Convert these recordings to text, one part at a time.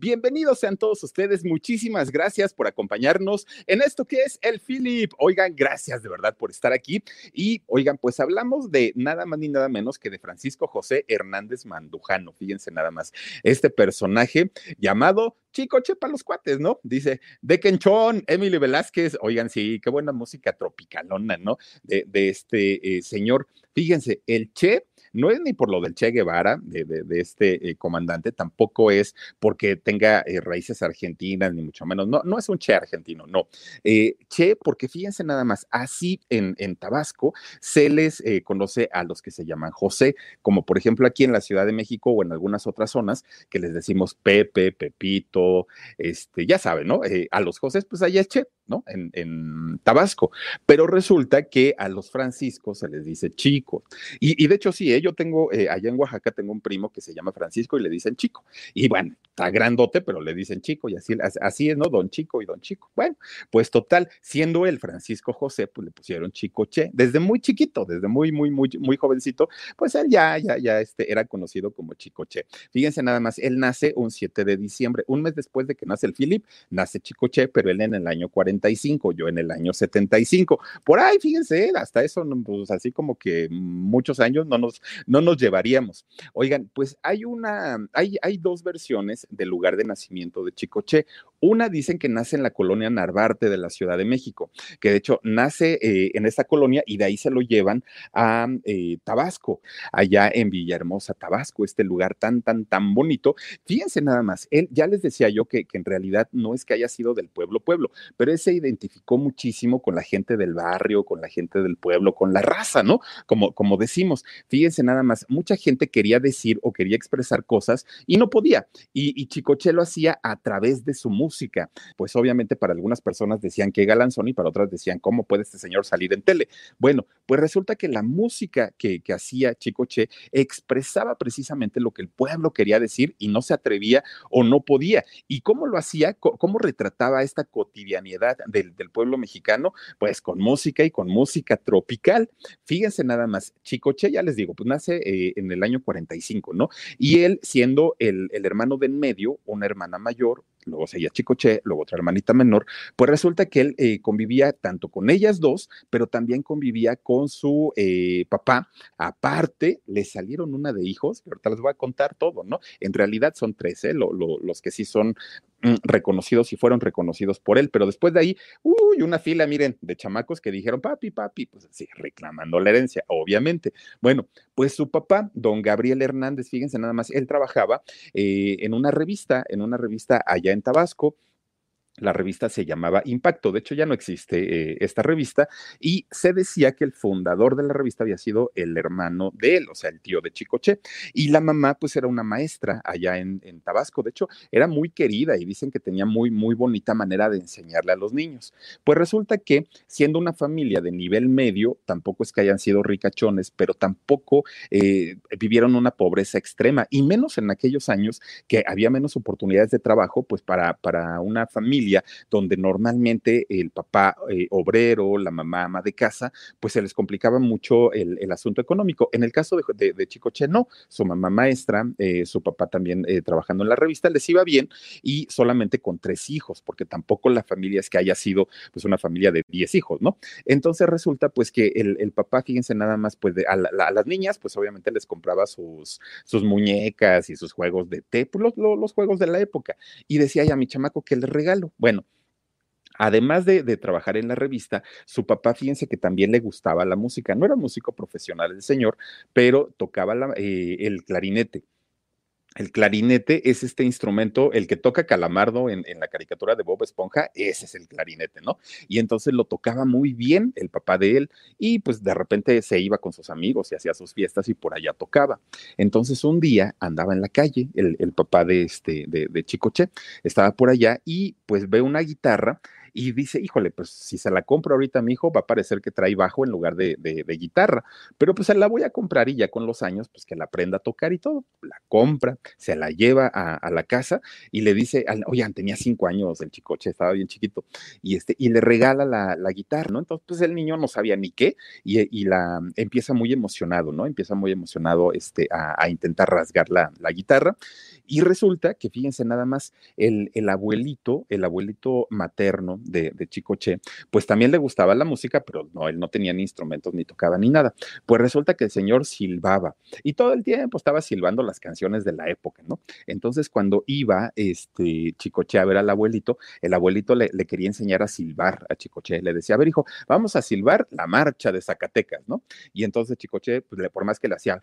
Bienvenidos sean todos ustedes. Muchísimas gracias por acompañarnos en esto que es el Philip. Oigan, gracias de verdad por estar aquí. Y oigan, pues hablamos de nada más ni nada menos que de Francisco José Hernández Mandujano. Fíjense nada más, este personaje llamado Chico Chepa los cuates, ¿no? Dice, de Quenchón, Emily Velázquez. Oigan, sí, qué buena música tropicalona, ¿no? De, este eh, señor. Fíjense, el Che no es ni por lo del Che Guevara, de, este eh, comandante, tampoco es porque tenga eh, raíces argentinas, ni mucho menos. No, no es un Che argentino, no. Eh, che, porque fíjense nada más, así en, en Tabasco se les conoce a los que se llaman José, como por ejemplo aquí en la Ciudad de México o en algunas otras zonas que les decimos Pepe, Pepito, este, ya saben, ¿no? a los José, pues allá es Che, ¿no? En, en, Tabasco. Pero resulta que a los franciscos se les dice chico. Y, y de hecho, sí, yo tengo, eh, allá en Oaxaca tengo un primo que se llama Francisco y le dicen chico. Y bueno, está grandote, pero le dicen chico y así, así es, ¿no? Don Chico y Don Chico. Bueno, pues total, siendo él Francisco José, pues le pusieron Chico Che, desde muy chiquito, desde muy, muy, muy, muy jovencito, pues él ya, ya, ya este, era conocido como Chico Che. Fíjense nada más, él nace un 7 de diciembre, un mes después de que nace el Philip, nace Chico Che, pero él en el año 45, yo en el año 75. Por ahí, fíjense, hasta eso, pues así como que muchos años no nos, no nos llevaríamos. Oigan, pues hay una, hay, hay dos versiones del lugar de nacimiento de Chicoche. Una dicen que nace en la colonia Narvarte de la Ciudad de México, que de hecho nace eh, en esta colonia y de ahí se lo llevan a eh, Tabasco, allá en Villahermosa, Tabasco, este lugar tan, tan, tan bonito. Fíjense nada más, él ya les decía yo que, en realidad no es que haya sido del pueblo, pueblo, pero él se identificó muchísimo con la gente del barrio, con la gente del pueblo, con la raza, ¿no? Como, como decimos, fíjense nada más, mucha gente quería decir o quería expresar cosas y no podía. Y, y Chicoche lo hacía a través de su música. Pues obviamente para algunas personas decían que galanzón y para otras decían, ¿cómo puede este señor salir en tele? Bueno, pues resulta que la música que, que hacía Chicoche expresaba precisamente lo que el pueblo quería decir y no se atrevía o no podía. ¿Y cómo lo hacía? ¿Cómo retrataba esta cotidianidad del, pueblo mexicano? Pues con música y con música tropical. Fíjense nada más, Chicoche, ya les digo, pues nace eh, en el año 45, ¿no? Y él siendo el, el hermano de en medio, una hermana mayor, luego seguía Chicoche, luego otra hermanita menor, pues resulta que él eh, convivía tanto con ellas dos, pero también convivía con su eh, papá. Aparte, le salieron una de hijos, que ahorita les voy a contar todo, ¿no? En realidad son tres, ¿eh? los que sí son reconocidos y fueron reconocidos por él, pero después de ahí, uy, una fila, miren, de chamacos que dijeron, papi, papi, pues sí, reclamando la herencia, obviamente. Bueno, pues su papá, don Gabriel Hernández, fíjense nada más, él trabajaba eh, en una revista, en una revista allá en Tabasco, la revista se llamaba Impacto, de hecho ya no existe eh, esta revista, y se decía que el fundador de la revista había sido el hermano de él, o sea, el tío de Chicoche, y la mamá pues era una maestra allá en, Tabasco, de hecho era muy querida y dicen que tenía muy, muy bonita manera de enseñarle a los niños. Pues resulta que siendo una familia de nivel medio, tampoco es que hayan sido ricachones, pero tampoco eh, vivieron una pobreza extrema, y menos en aquellos años que había menos oportunidades de trabajo, pues para, para una familia donde normalmente el papá eh, obrero, la mamá ama de casa, pues se les complicaba mucho el, asunto económico. En el caso de, de, Chicoche, no, su mamá maestra, eh, su papá también eh, trabajando en la revista, les iba bien y solamente con tres hijos, porque tampoco la familia es que haya sido pues una familia de diez hijos, ¿no? Entonces resulta pues que el, papá, fíjense nada más, pues a, las niñas, pues obviamente les compraba sus, muñecas y sus juegos de té, pues, los, juegos de la época. Y decía, ay, a mi chamaco que les regalo. Bueno, Además de, trabajar en la revista, su papá, fíjense que también le gustaba la música. No era músico profesional el señor, pero tocaba eh, el clarinete. El clarinete es este instrumento, el que toca Calamardo en, la caricatura de Bob Esponja, ese es el clarinete, ¿no? Y entonces lo tocaba muy bien el papá de él y pues de repente se iba con sus amigos y hacía sus fiestas y por allá tocaba. Entonces un día andaba en la calle, el, papá de, este, de, de Chicoche estaba por allá y pues ve una guitarra y dice, híjole, pues si se la compro ahorita a mi hijo, va a parecer que trae bajo en lugar de, guitarra, pero pues se la voy a comprar y ya con los años, pues que la aprenda a tocar y todo, la compra, se la lleva a, la casa y le dice, oigan, tenía cinco años el chicoche, estaba bien chiquito, y, este, y le regala la, guitarra, ¿no? Entonces, pues el niño no sabía ni qué y, la empieza muy emocionado, ¿no? Empieza muy emocionado este, a, intentar rasgar la, la guitarra y resulta que, fíjense nada más, el, el abuelito, el abuelito materno de, de, Chicoche, pues también le gustaba la música, pero no, él no tenía ni instrumentos ni tocaba ni nada. Pues resulta que el señor silbaba y todo el tiempo estaba silbando las canciones de la época, ¿no? Entonces, cuando iba este Chicoche a ver al abuelito, el abuelito le, quería enseñar a silbar a Chicoche. Le decía, a ver, hijo, vamos a silbar la marcha de Zacatecas, ¿no? Y entonces Chicoche, pues, por más que le hacía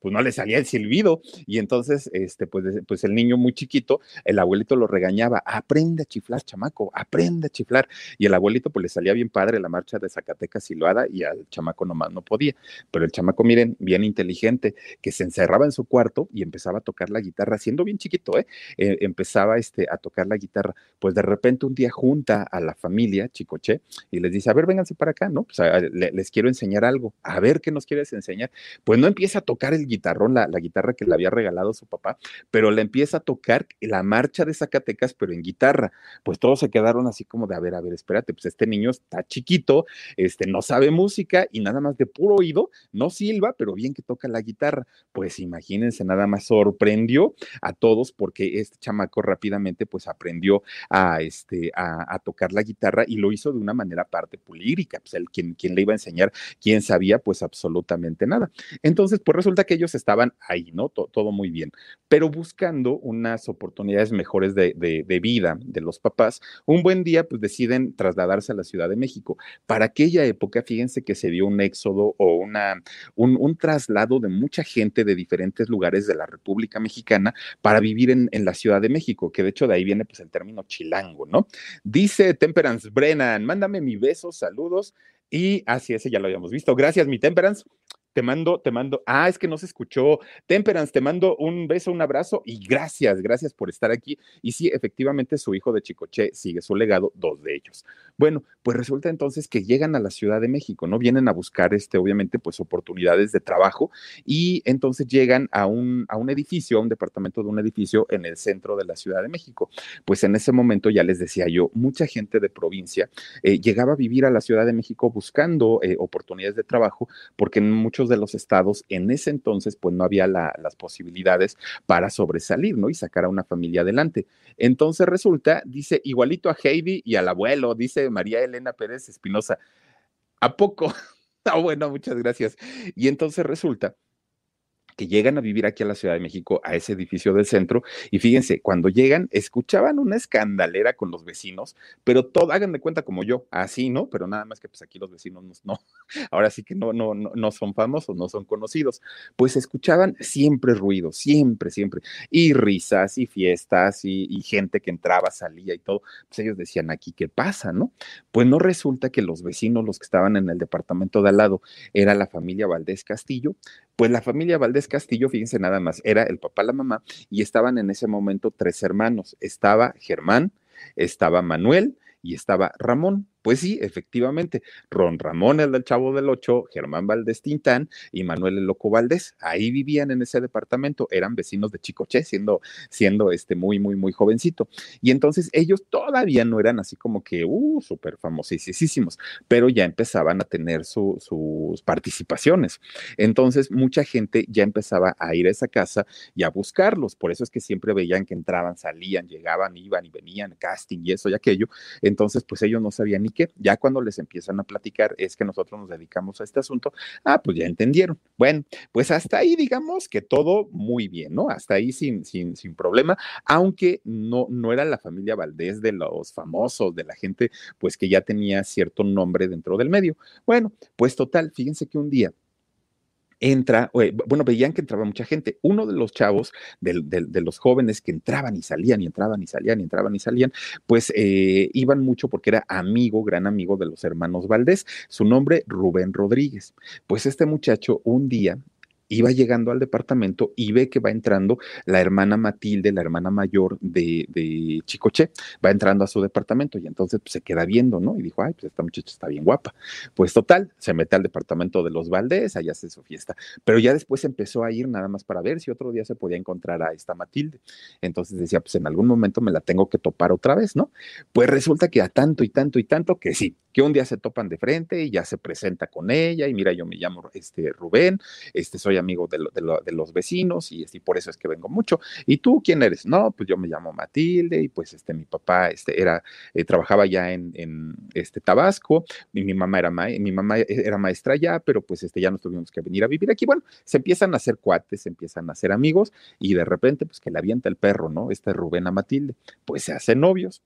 pues no le salía el silbido. Y entonces, este, pues, pues el niño muy chiquito, el abuelito lo regañaba, aprende a chiflar, chamaco, aprende a chiflar. Y el abuelito, pues le salía bien padre la marcha de Zacatecas silbada y al chamaco nomás no podía. Pero el chamaco, miren, bien inteligente, que se encerraba en su cuarto y empezaba a tocar la guitarra, siendo bien chiquito, ¿eh? eh empezaba este, a tocar la guitarra. Pues de repente un día junta a la familia, Chicoche, y les dice, a ver, vénganse para acá, ¿no? Pues les quiero enseñar algo, a ver qué nos quieres enseñar. Pues no empieza a tocar el guitarrón, la, guitarra que le había regalado su papá, pero le empieza a tocar la marcha de Zacatecas, pero en guitarra. Pues todos se quedaron así como de, a ver, a ver, espérate, pues este niño está chiquito, este, no sabe música y nada más de puro oído, no silba, pero bien que toca la guitarra. Pues imagínense, nada más sorprendió a todos porque este chamaco rápidamente pues aprendió a, este, a, tocar la guitarra y lo hizo de una manera parte polírica, pues él quien, quien le iba a enseñar, quién sabía pues absolutamente nada. Entonces, pues resulta que ellos estaban ahí, ¿no? todo muy bien, pero buscando unas oportunidades mejores de, vida de los papás, un buen día pues deciden trasladarse a la Ciudad de México. Para aquella época, fíjense que se dio un éxodo o una, un, traslado de mucha gente de diferentes lugares de la República Mexicana para vivir en, en la Ciudad de México, que de hecho de ahí viene pues el término chilango, ¿no? Dice Temperance Brennan, mándame mi beso, saludos. Y así ese ya lo habíamos visto. Gracias, mi Temperance te mando, te mando, ah, es que no se escuchó. Temperance, te mando un beso, un abrazo y gracias, gracias por estar aquí. Y sí, efectivamente, su hijo de Chicoche sigue su legado, dos de ellos. Bueno, pues resulta entonces que llegan a la Ciudad de México, ¿no? Vienen a buscar, este, obviamente, pues oportunidades de trabajo y entonces llegan a un, a un edificio, a un departamento de un edificio en el centro de la Ciudad de México. Pues en ese momento, ya les decía yo, mucha gente de provincia eh, llegaba a vivir a la Ciudad de México buscando eh, oportunidades de trabajo porque en muchos de los estados en ese entonces pues no había las posibilidades para sobresalir, ¿no? Y sacar a una familia adelante. Entonces resulta, dice, igualito a Heidi y al abuelo, dice María Elena Pérez Espinosa. ¿A poco? Ah, bueno, muchas gracias. Y entonces resulta que llegan a vivir aquí a la Ciudad de México, a ese edificio del centro, y fíjense, cuando llegan, escuchaban una escandalera con los vecinos, pero todo, hagan de cuenta como yo, así, ¿no? Pero nada más que pues aquí los vecinos no, ahora sí que no, no, no, son famosos, no son conocidos, pues escuchaban siempre ruido, siempre, siempre, y risas y fiestas y, y gente que entraba, salía y todo, pues ellos decían, aquí, ¿qué pasa, no? Pues no resulta que los vecinos, los que estaban en el departamento de al lado, era la familia Valdés Castillo, pues la familia Valdés Castillo, fíjense nada más, era el papá, la mamá, y estaban en ese momento tres hermanos. Estaba Germán, estaba Manuel y estaba Ramón. Pues sí, efectivamente, Ron Ramón, el del Chavo del Ocho, Germán Valdés Tintán y Manuel el Loco Valdés, ahí vivían en ese departamento, eran vecinos de Chicoche, siendo, siendo este muy, muy, muy jovencito. Y entonces ellos todavía no eran así como que, uh, súper famosísimos, pero ya empezaban a tener sus participaciones. Entonces, mucha gente ya empezaba a ir a esa casa y a buscarlos, por eso es que siempre veían que entraban, salían, llegaban, iban y venían, casting y eso y aquello. Entonces, pues ellos no sabían ni que ya cuando les empiezan a platicar es que nosotros nos dedicamos a este asunto, ah, pues ya entendieron. Bueno, pues hasta ahí digamos que todo muy bien, ¿no? Hasta ahí sin, sin, sin problema, aunque no, no era la familia Valdés de los famosos, de la gente pues que ya tenía cierto nombre dentro del medio. Bueno, pues total, fíjense que un día entra, bueno, veían que entraba mucha gente. Uno de los chavos, de, los jóvenes que entraban y salían y entraban y salían y entraban y salían, pues eh, iban mucho porque era amigo, gran amigo de los hermanos Valdés. Su nombre, Rubén Rodríguez. Pues este muchacho un día iba llegando al departamento y ve que va entrando la hermana Matilde, la hermana mayor de, de Chicoche, va entrando a su departamento y entonces pues, se queda viendo, ¿no? Y dijo, ay, pues esta muchacha está bien guapa. Pues total, se mete al departamento de los Valdés, allá hace su fiesta, pero ya después empezó a ir nada más para ver si otro día se podía encontrar a esta Matilde. Entonces decía, pues en algún momento me la tengo que topar otra vez, ¿no? Pues resulta que a tanto y tanto y tanto que sí, que un día se topan de frente y ya se presenta con ella y mira, yo me llamo este Rubén, este soy amigo de, los vecinos y, este, por eso es que vengo mucho. ¿Y tú quién eres? No, pues yo me llamo Matilde y pues este mi papá este era eh, trabajaba ya en, este Tabasco y mi mamá era mi mamá era maestra ya, pero pues este ya nos tuvimos que venir a vivir aquí. Bueno, se empiezan a hacer cuates, se empiezan a hacer amigos y de repente pues que le avienta el perro, ¿no? Este Rubén a Matilde, pues se hacen novios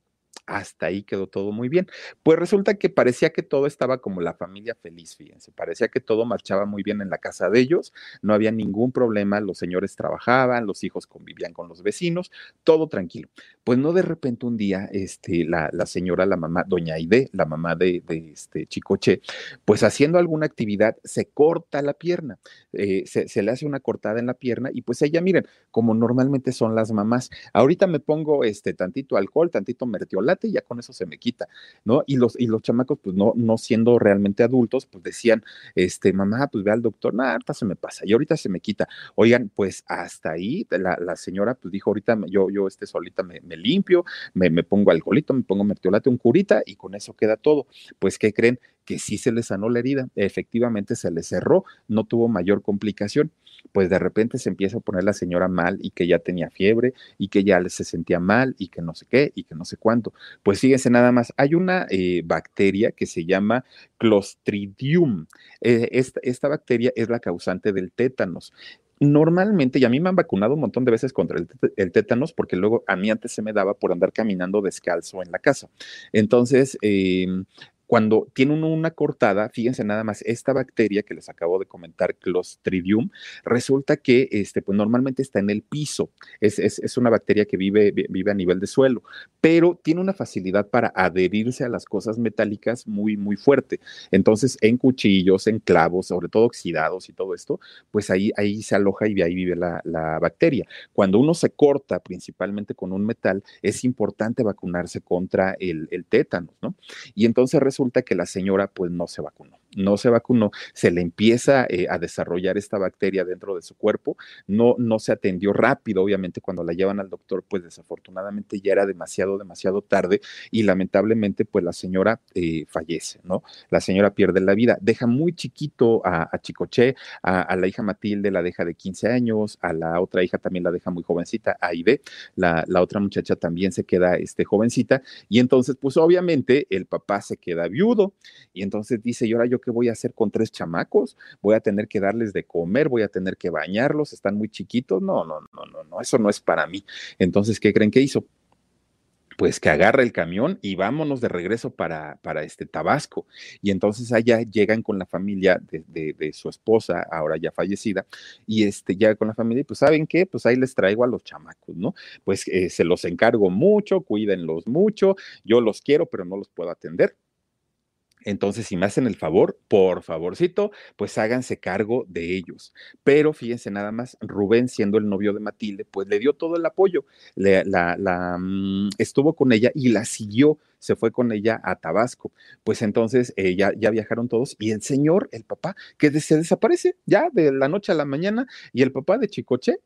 hasta ahí quedó todo muy bien. Pues resulta que parecía que todo estaba como la familia feliz, fíjense, parecía que todo marchaba muy bien en la casa de ellos, no había ningún problema, los señores trabajaban, los hijos convivían con los vecinos, todo tranquilo. Pues no de repente un día, este, la, señora, la mamá, doña Aide, la mamá de, de, este Chicoche, pues haciendo alguna actividad, se corta la pierna, eh, se, se le hace una cortada en la pierna y pues ella, miren, como normalmente son las mamás, ahorita me pongo este tantito alcohol, tantito mertiolate, y ya con eso se me quita, ¿no? Y los, y los chamacos, pues no, no siendo realmente adultos, pues decían, este, mamá, pues ve al doctor, nada, ahorita se me pasa y ahorita se me quita. Oigan, pues hasta ahí la, la señora pues dijo, ahorita yo, yo este solita me, me limpio, me, me, pongo alcoholito, me pongo mertiolate, un curita y con eso queda todo. Pues, ¿qué creen? que sí se le sanó la herida, efectivamente se le cerró, no tuvo mayor complicación. Pues de repente se empieza a poner la señora mal y que ya tenía fiebre y que ya se sentía mal y que no sé qué y que no sé cuánto. Pues fíjense nada más, hay una eh, bacteria que se llama Clostridium. Eh, esta, esta bacteria es la causante del tétanos normalmente, y a mí me han vacunado un montón de veces contra el, tétanos, porque luego a mí antes se me daba por andar caminando descalzo en la casa. Entonces, eh, cuando tiene una cortada, fíjense nada más, esta bacteria que les acabo de comentar, Clostridium, resulta que este, pues normalmente está en el piso, es, es, es, una bacteria que vive, vive a nivel de suelo, pero tiene una facilidad para adherirse a las cosas metálicas muy, muy fuerte. Entonces, en cuchillos, en clavos, sobre todo oxidados y todo esto, pues ahí, ahí se aloja y ahí vive la, la bacteria. Cuando uno se corta principalmente con un metal, es importante vacunarse contra el, el tétano, ¿no? Y entonces resulta que la señora pues no se vacunó no se vacunó, se le empieza eh, a desarrollar esta bacteria dentro de su cuerpo, no, no se atendió rápido, obviamente cuando la llevan al doctor, pues desafortunadamente ya era demasiado, demasiado tarde y lamentablemente pues la señora eh, fallece, ¿no? La señora pierde la vida, deja muy chiquito a, a Chicoche, a, la hija Matilde la deja de 15 años, a la otra hija también la deja muy jovencita, a la, la otra muchacha también se queda este, jovencita y entonces pues obviamente el papá se queda viudo y entonces dice, y ahora yo qué voy a hacer con tres chamacos? Voy a tener que darles de comer, voy a tener que bañarlos, están muy chiquitos. No, no, no, no, no, eso no es para mí. Entonces, ¿qué creen que hizo? pues que agarra el camión y vámonos de regreso para, para este Tabasco. Y entonces allá llegan con la familia de, de, su esposa, ahora ya fallecida, y este, llega con la familia y pues, ¿saben qué? Pues ahí les traigo a los chamacos, ¿no? Pues eh, se los encargo mucho, cuídenlos mucho, yo los quiero, pero no los puedo atender. Entonces, si me hacen el favor, por favorcito, pues háganse cargo de ellos. Pero fíjense nada más, Rubén, siendo el novio de Matilde, pues le dio todo el apoyo, le, la, la mm, estuvo con ella y la siguió, se fue con ella a Tabasco. Pues entonces eh, ya, ya viajaron todos y el señor, el papá, que se desaparece ya de la noche a la mañana y el papá de Chicoche,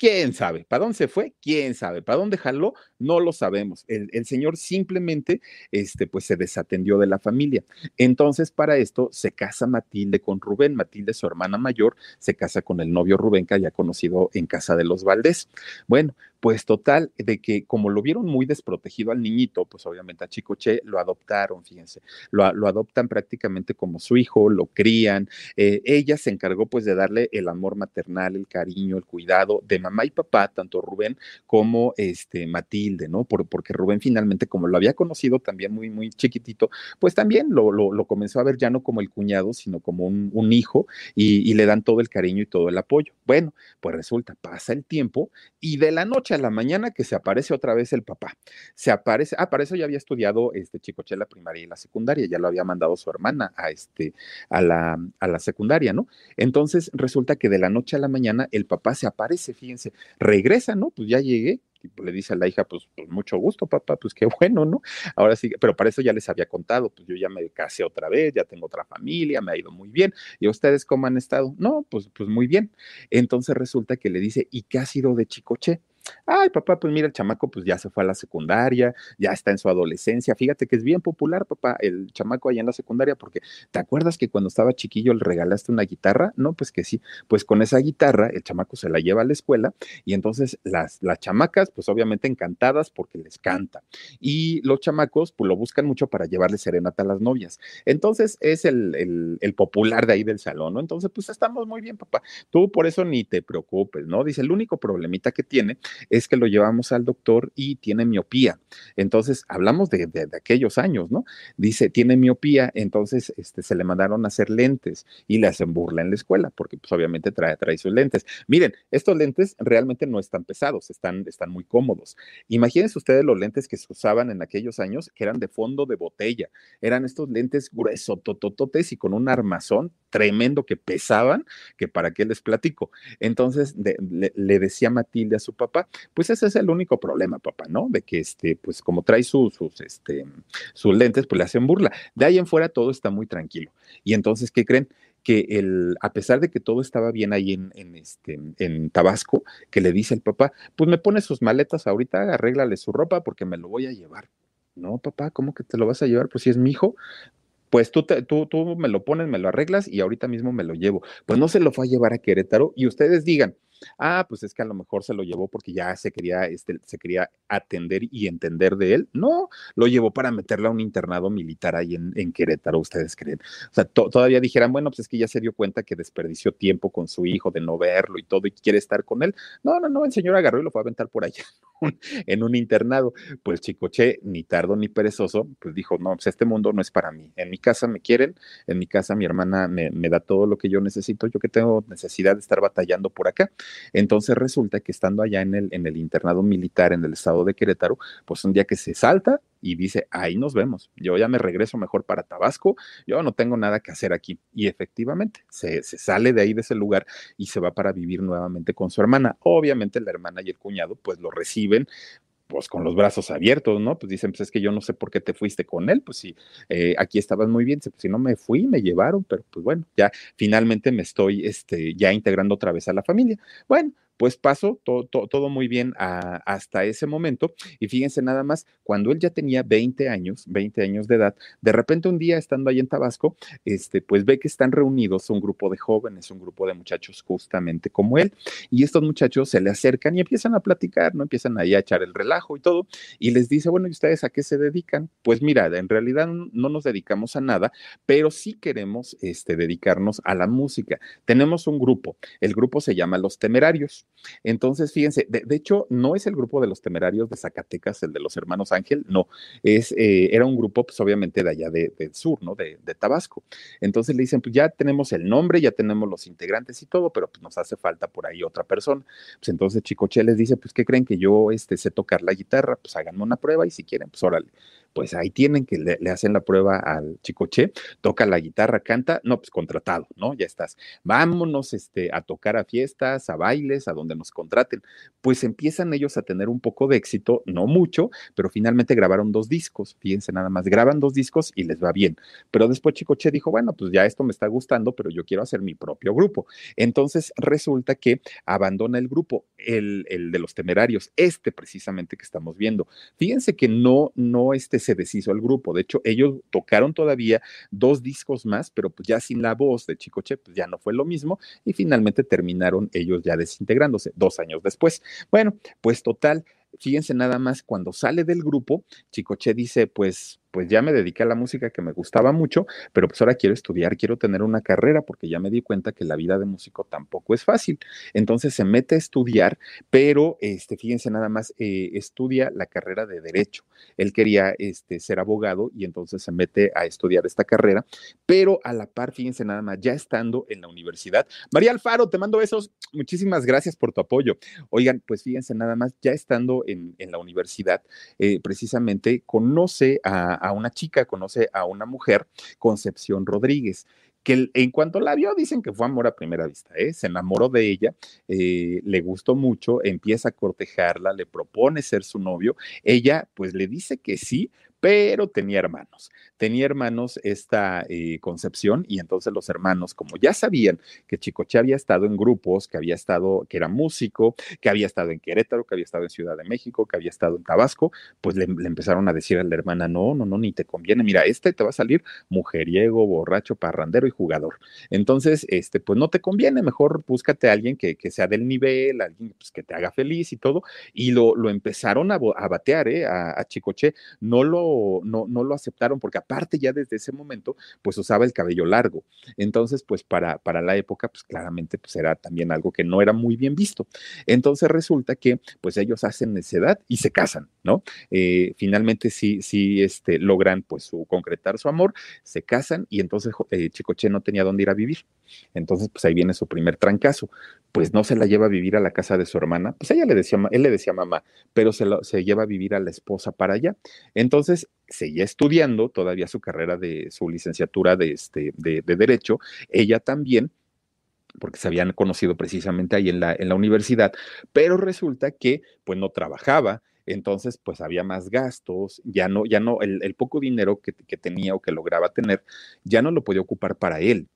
¿Quién sabe? ¿Para dónde se fue? ¿Quién sabe? ¿Para dónde jaló? No lo sabemos. El, señor simplemente, este, pues se desatendió de la familia. Entonces, para esto se casa Matilde con Rubén. Matilde, su hermana mayor, se casa con el novio Rubén, que había conocido en casa de los Valdés. Bueno, pues total, de que como lo vieron muy desprotegido al niñito, pues obviamente a Chicoche lo adoptaron, fíjense, lo, lo adoptan prácticamente como su hijo, lo crían. Eh, ella se encargó pues de darle el amor maternal, el cariño, el cuidado de mamá y papá, tanto Rubén como este Matilde, ¿no? Por, porque Rubén finalmente, como lo había conocido también muy, muy chiquitito, pues también lo, lo, comenzó a ver ya no como el cuñado, sino como un, un hijo y le dan todo el cariño y todo el apoyo. Bueno, pues resulta, pasa el tiempo y de la noche a la mañana que se aparece otra vez el papá. Se aparece, ah, para eso ya había estudiado este Chicoche la primaria y la secundaria, ya lo había mandado su hermana a este a la a la secundaria, ¿no? Entonces resulta que de la noche a la mañana el papá se aparece, fíjense, regresa, ¿no? Pues ya llegué, le dice a la hija, pues, pues, mucho gusto, papá, pues qué bueno, ¿no? Ahora sí, pero para eso ya les había contado, pues yo ya me casé otra vez, ya tengo otra familia, me ha ido muy bien. ¿Y ustedes cómo han estado? No, pues, pues muy bien. Entonces resulta que le dice, ¿y qué ha sido de Chicoche? Ay, papá, pues mira, el chamaco pues ya se fue a la secundaria, ya está en su adolescencia. Fíjate que es bien popular, papá, el chamaco allá en la secundaria, porque ¿te acuerdas que cuando estaba chiquillo le regalaste una guitarra? No, pues que sí. Pues con esa guitarra el chamaco se la lleva a la escuela y entonces las, las chamacas, pues obviamente encantadas porque les canta. Y los chamacos, pues lo buscan mucho para llevarle serenata a las novias. Entonces es el, el, el popular de ahí del salón, ¿no? Entonces, pues estamos muy bien, papá. Tú por eso ni te preocupes, ¿no? Dice, el único problemita que tiene es que lo llevamos al doctor y tiene miopía. Entonces, hablamos de, de, aquellos años, ¿no? Dice, tiene miopía, entonces este, se le mandaron a hacer lentes y le hacen burla en la escuela, porque pues obviamente trae, sus lentes. Miren, estos lentes realmente no están pesados, están, están muy cómodos. Imagínense ustedes los lentes que se usaban en aquellos años, que eran de fondo de botella. Eran estos lentes gruesos, totototes y con un armazón tremendo que pesaban, que para qué les platico. Entonces le, decía Matilde a su papá, pues ese es el único problema, papá, ¿no? De que este, pues como trae sus, este, sus lentes, pues le hacen burla. De ahí en fuera todo está muy tranquilo. Y entonces, ¿qué creen? que el, a pesar de que todo estaba bien ahí en, este, en Tabasco, que le dice el papá, pues me pone sus maletas ahorita, arréglale su ropa porque me lo voy a llevar. No, papá, ¿cómo que te lo vas a llevar? Pues si es mi hijo, pues tú, tú, tú me lo pones, me lo arreglas y ahorita mismo me lo llevo. Pues no se lo fue a llevar a Querétaro y ustedes digan, ah, pues es que a lo mejor se lo llevó porque ya se quería, este, se quería atender y entender de él. No, lo llevó para meterla a un internado militar ahí en, Querétaro, ustedes creen. O sea, to, todavía dijeran, bueno, pues es que ya se dio cuenta que desperdició tiempo con su hijo de no verlo y todo y quiere estar con él. No, no, no, el señor agarró y lo fue a aventar por allá en un internado. Pues Chicoche, ni tardo ni perezoso, pues dijo, no, pues este mundo no es para mí. En mi casa me quieren, en mi casa mi hermana me, me da todo lo que yo necesito, yo que tengo necesidad de estar batallando por acá. Entonces resulta que estando allá en el, en el internado militar en el estado de Querétaro, pues un día que se salta y dice, ahí nos vemos, yo ya me regreso mejor para Tabasco, yo no tengo nada que hacer aquí. Y efectivamente, se, se, sale de ahí, de ese lugar, y se va para vivir nuevamente con su hermana. Obviamente la hermana y el cuñado pues lo reciben pues con los brazos abiertos, ¿no? Pues dicen, pues es que yo no sé por qué te fuiste con él, pues si eh, aquí estabas muy bien, pues si no me fui, me llevaron, pero pues bueno, ya finalmente me estoy este, ya integrando otra vez a la familia. Bueno, pues pasó todo, todo, todo muy bien hasta ese momento. Y fíjense nada más, cuando él ya tenía 20 años, 20 años de edad, de repente un día estando ahí en Tabasco, este, pues ve que están reunidos un grupo de jóvenes, un grupo de muchachos justamente como él. Y estos muchachos se le acercan y empiezan a platicar, ¿no? Empiezan ahí a echar el relajo y todo. Y les dice, bueno, ¿y ustedes a qué se dedican? Pues mira, en realidad no nos dedicamos a nada, pero sí queremos este, dedicarnos a la música. Tenemos un grupo, el grupo se llama Los Temerarios. Entonces, fíjense, de, hecho, no es el grupo de los temerarios de Zacatecas, el de los hermanos Ángel, no, es, eh, era un grupo, pues obviamente de allá del de sur, ¿no? De, de, Tabasco. Entonces le dicen, pues ya tenemos el nombre, ya tenemos los integrantes y todo, pero pues nos hace falta por ahí otra persona. Pues entonces Chicoche les dice, pues, ¿qué creen que yo este, sé tocar la guitarra? Pues háganme una prueba y si quieren, pues órale pues ahí tienen que le, hacen la prueba al chicoche, toca la guitarra, canta, no, pues contratado, ¿no? Ya estás. Vámonos este, a tocar a fiestas, a bailes, a donde nos contraten. Pues empiezan ellos a tener un poco de éxito, no mucho, pero finalmente grabaron dos discos, fíjense nada más, graban dos discos y les va bien. Pero después Chicoche dijo, bueno, pues ya esto me está gustando, pero yo quiero hacer mi propio grupo. Entonces resulta que abandona el grupo, el, el de los temerarios, este precisamente que estamos viendo. Fíjense que no, no este se deshizo el grupo. De hecho, ellos tocaron todavía dos discos más, pero pues ya sin la voz de Chicoche, pues ya no fue lo mismo y finalmente terminaron ellos ya desintegrándose dos años después. Bueno, pues total, fíjense nada más, cuando sale del grupo, Chicoche dice, pues pues ya me dediqué a la música que me gustaba mucho, pero pues ahora quiero estudiar, quiero tener una carrera, porque ya me di cuenta que la vida de músico tampoco es fácil. Entonces se mete a estudiar, pero este, fíjense nada más, eh, estudia la carrera de Derecho. Él quería este, ser abogado y entonces se mete a estudiar esta carrera, pero a la par, fíjense nada más, ya estando en la universidad. María Alfaro, te mando besos. Muchísimas gracias por tu apoyo. Oigan, pues fíjense nada más, ya estando en, la universidad, eh, precisamente conoce a, a una chica, conoce a una mujer, Concepción Rodríguez que en cuanto la vio, dicen que fue amor a primera vista, ¿eh? se enamoró de ella, eh, le gustó mucho, empieza a cortejarla, le propone ser su novio, ella pues le dice que sí, pero tenía hermanos. Tenía hermanos esta eh, concepción y entonces los hermanos, como ya sabían que Chicoche había estado en grupos, que había estado, que era músico, que había estado en Querétaro, que había estado en Ciudad de México, que había estado en Tabasco, pues le, empezaron a decir a la hermana, no, no, no, ni te conviene, mira, este te va a salir mujeriego, borracho, parrandero y jugador. Entonces, este, pues no te conviene, mejor búscate a alguien que, sea del nivel, alguien pues, que te haga feliz y todo. Y lo, lo empezaron a, batear, ¿eh? A, a Chicoche, no lo no, no lo aceptaron porque aparte ya desde ese momento pues usaba el cabello largo. Entonces pues para, para la época pues claramente pues era también algo que no era muy bien visto. Entonces resulta que pues ellos hacen necedad y se casan, ¿no? Eh, finalmente sí, sí este, logran pues su, concretar su amor, se casan y entonces eh, Chicoche no tenía dónde ir a vivir. Entonces pues ahí viene su primer trancazo. Pues no se la lleva a vivir a la casa de su hermana, pues ella le decía, él le decía mamá, pero se, se lleva a vivir a la esposa para allá. Entonces seguía estudiando todavía su carrera de su licenciatura de, este, de, Derecho, ella también porque se habían conocido precisamente ahí en la, en la universidad, pero resulta que pues no trabajaba, entonces pues había más gastos, ya no, ya no, el, poco dinero que, tenía o que lograba tener, ya no lo podía ocupar para él,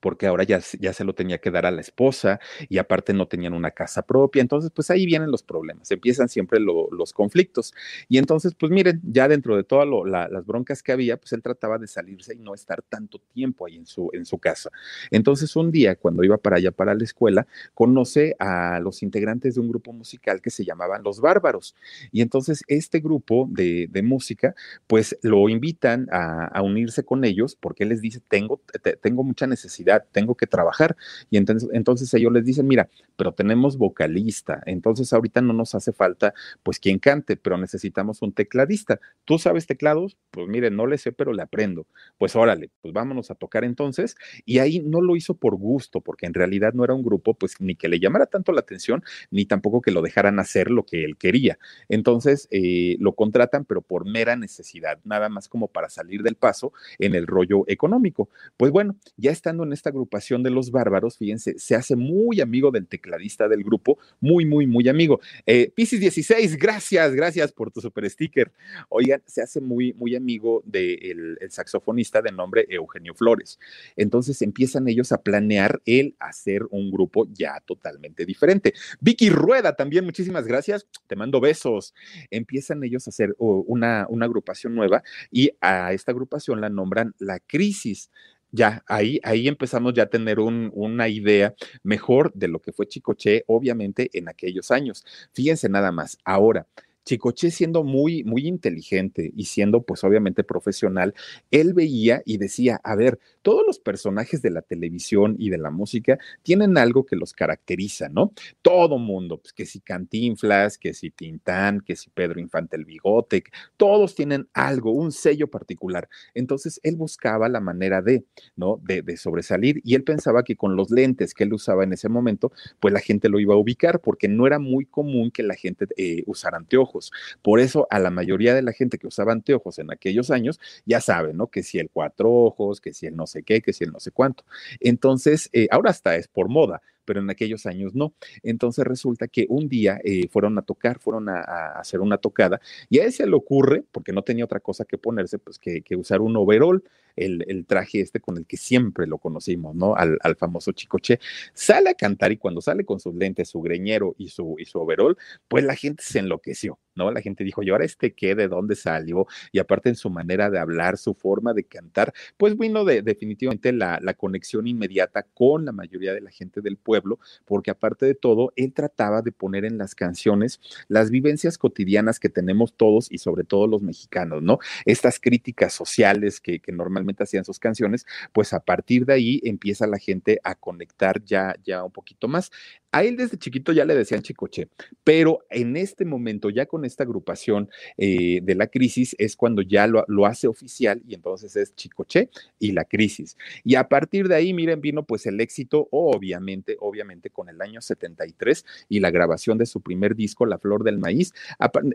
porque ahora ya, ya se lo tenía que dar a la esposa y aparte no tenían una casa propia. Entonces, pues ahí vienen los problemas, empiezan siempre los conflictos. Y entonces, pues miren, ya dentro de todas las broncas que había, pues él trataba de salirse y no estar tanto tiempo ahí en su, en su casa. Entonces, un día, cuando iba para allá, para la escuela, conoce a los integrantes de un grupo musical que se llamaban Los Bárbaros. Y entonces, este grupo de, música, pues lo invitan a, unirse con ellos porque él les dice, tengo, tengo mucha necesidad tengo que trabajar. Y entonces, entonces ellos les dicen, mira, pero tenemos vocalista, entonces ahorita no nos hace falta pues quien cante, pero necesitamos un tecladista. ¿Tú sabes teclados? Pues mire, no le sé, pero le aprendo. Pues órale, pues vámonos a tocar entonces. Y ahí no lo hizo por gusto, porque en realidad no era un grupo pues ni que le llamara tanto la atención, ni tampoco que lo dejaran hacer lo que él quería. Entonces eh, lo contratan, pero por mera necesidad, nada más como para salir del paso en el rollo económico. Pues bueno, ya estando en esta agrupación de los bárbaros, fíjense, se hace muy amigo del tecladista del grupo, muy, muy, muy amigo. Eh, Pisces 16, gracias, gracias por tu super sticker. Oigan, se hace muy, muy amigo del saxofonista de nombre Eugenio Flores. Entonces empiezan ellos a planear el hacer un grupo ya totalmente diferente. Vicky Rueda también, muchísimas gracias, te mando besos. Empiezan ellos a hacer uh, una, una agrupación nueva y a esta agrupación la nombran La Crisis ya ahí, ahí empezamos ya a tener una idea mejor de lo que fue Chicoche, obviamente, en aquellos años. Fíjense nada más, ahora, Chicoche siendo muy, muy inteligente y siendo pues obviamente profesional, él veía y decía, a ver, todos los personajes de la televisión y de la música tienen algo que los caracteriza, ¿no? Todo mundo, pues que si Cantinflas, que si Tintán, que si Pedro Infante el Bigote, todos tienen algo, un sello particular. Entonces él buscaba la manera de, ¿no? De, sobresalir y él pensaba que con los lentes que él usaba en ese momento, pues la gente lo iba a ubicar porque no era muy común que la gente eh, usara anteojos por eso a la mayoría de la gente que usaba anteojos en aquellos años, ya saben, ¿no? Que si el cuatro ojos, que si el no sé qué, que si el no sé cuánto. Entonces, eh, ahora hasta es por moda, pero en aquellos años no. Entonces resulta que un día eh, fueron a tocar, fueron a, hacer una tocada y a él se le ocurre, porque no tenía otra cosa que ponerse, pues que, usar un overall, el, traje este con el que siempre lo conocimos, ¿no? Al, famoso Chicoche. Sale a cantar y cuando sale con sus lentes, su greñero y su, y su overall, pues la gente se enloqueció. ¿no? La gente dijo, ¿y ahora este qué? ¿De dónde salió? Y aparte en su manera de hablar, su forma de cantar, pues vino de, definitivamente la, la conexión inmediata con la mayoría de la gente del pueblo, porque aparte de todo, él trataba de poner en las canciones las vivencias cotidianas que tenemos todos y sobre todo los mexicanos, ¿no? Estas críticas sociales que, que normalmente hacían sus canciones, pues a partir de ahí empieza la gente a conectar ya, ya un poquito más. A él desde chiquito ya le decían Chicoche, pero en este momento, ya con esta agrupación eh, de la crisis, es cuando ya lo, lo, hace oficial y entonces es Chicoche y la crisis. Y a partir de ahí, miren, vino pues el éxito, obviamente, obviamente con el año 73 y la grabación de su primer disco, La Flor del Maíz.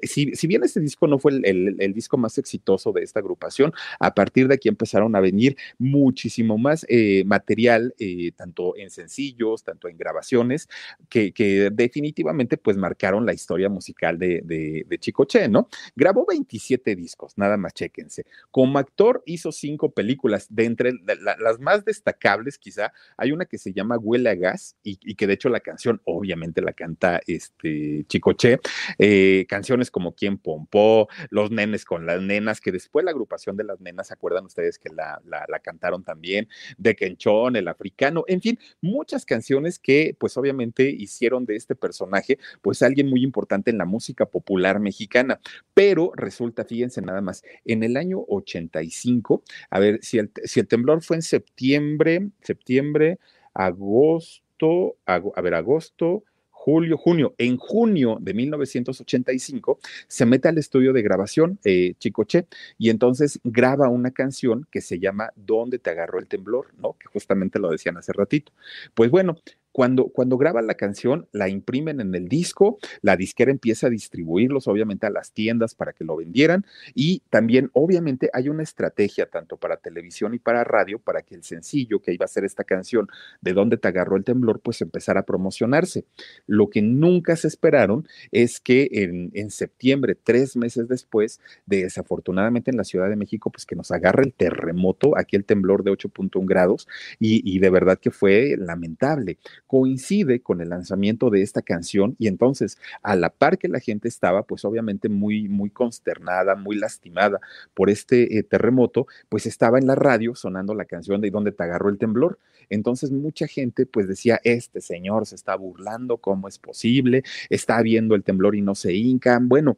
Si, si bien este disco no fue el, el, disco más exitoso de esta agrupación, a partir de aquí empezaron a venir muchísimo más eh, material, eh, tanto en sencillos, tanto en grabaciones que, definitivamente pues marcaron la historia musical de, de, de, ¿no? Grabó 27 discos, nada más chéquense. Como actor hizo cinco películas, de entre la, la, las más destacables quizá, hay una que se llama Huele a Gas y, que de hecho la canción obviamente la canta este Chicoche, eh, canciones como Quien Pompó, Los Nenes con las Nenas, que después la agrupación de las Nenas, ¿se acuerdan ustedes que la, la, la cantaron también? De Quenchón, El Africano, en fin, muchas canciones que pues obviamente hicieron de este personaje pues alguien muy importante en la música popular mexicana. Pero resulta, fíjense nada más, en el año 85, a ver, si el, temblor fue en septiembre, septiembre, agosto, ag a ver, agosto, julio, junio. En junio de 1985 se mete al estudio de grabación eh, Chicoche y entonces graba una canción que se llama ¿Dónde te agarró el temblor? ¿No? Que justamente lo decían hace ratito. Pues bueno, cuando, cuando graban la canción, la imprimen en el disco, la disquera empieza a distribuirlos obviamente a las tiendas para que lo vendieran y también obviamente hay una estrategia tanto para televisión y para radio para que el sencillo que iba a ser esta canción de dónde te agarró el temblor pues empezara a promocionarse. Lo que nunca se esperaron es que en, en septiembre, tres meses después, desafortunadamente en la Ciudad de México, pues que nos agarra el terremoto, aquí el temblor de 8.1 grados y, y de verdad que fue lamentable coincide con el lanzamiento de esta canción y entonces a la par que la gente estaba pues obviamente muy muy consternada, muy lastimada por este eh, terremoto, pues estaba en la radio sonando la canción de ¿Dónde te agarró el temblor? Entonces mucha gente pues decía, este señor se está burlando, ¿cómo es posible? Está viendo el temblor y no se hincan. Bueno,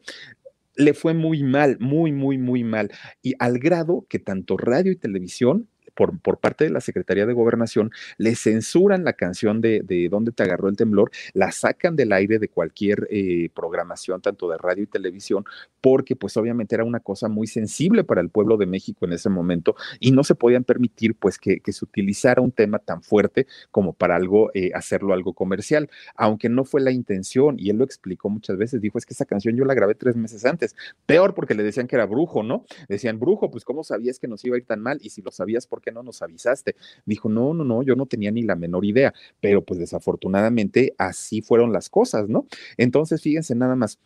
le fue muy mal, muy, muy, muy mal. Y al grado que tanto radio y televisión por, por, parte de la Secretaría de Gobernación, le censuran la canción de, de Dónde te agarró el temblor, la sacan del aire de cualquier eh, programación, tanto de radio y televisión, porque pues obviamente era una cosa muy sensible para el pueblo de México en ese momento y no se podían permitir pues que, que se utilizara un tema tan fuerte como para algo, eh, hacerlo algo comercial, aunque no fue la intención y él lo explicó muchas veces, dijo es que esa canción yo la grabé tres meses antes, peor porque le decían que era brujo, ¿no? Decían, brujo, pues ¿cómo sabías que nos iba a ir tan mal? Y si lo sabías, ¿por qué no nos avisaste? Dijo, no, no, no, yo no tenía ni la menor idea, pero pues desafortunadamente así fueron las cosas, ¿no? Entonces, fíjense nada más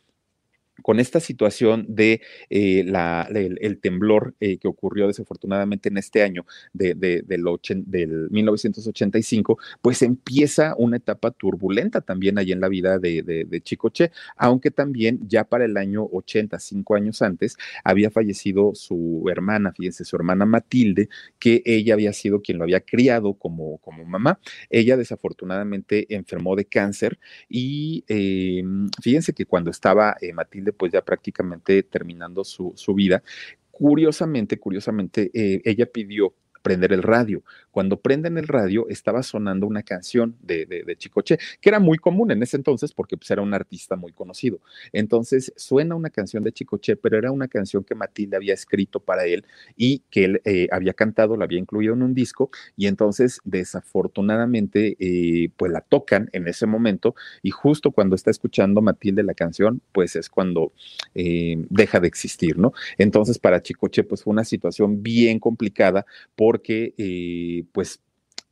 con esta situación de eh, el, temblor eh, que ocurrió desafortunadamente en este año de, de, del, ochen, del, 1985, pues empieza una etapa turbulenta también ahí en la vida de, de, Chicoche, aunque también ya para el año 80, cinco años antes, había fallecido su hermana, fíjense, su hermana Matilde, que ella había sido quien lo había criado como, como mamá. Ella desafortunadamente enfermó de cáncer y eh, fíjense que cuando estaba Matilde pues ya prácticamente terminando su, su vida. Curiosamente, curiosamente, eh, ella pidió prender el radio. Cuando prenden el radio, estaba sonando una canción de, de, de, Chicoche, que era muy común en ese entonces porque pues, era un artista muy conocido. Entonces suena una canción de Chicoche, pero era una canción que Matilde había escrito para él y que él eh, había cantado, la había incluido en un disco, y entonces desafortunadamente eh, pues la tocan en ese momento y justo cuando está escuchando Matilde la canción, pues es cuando eh, deja de existir, ¿no? Entonces para Chicoche pues fue una situación bien complicada por porque eh, pues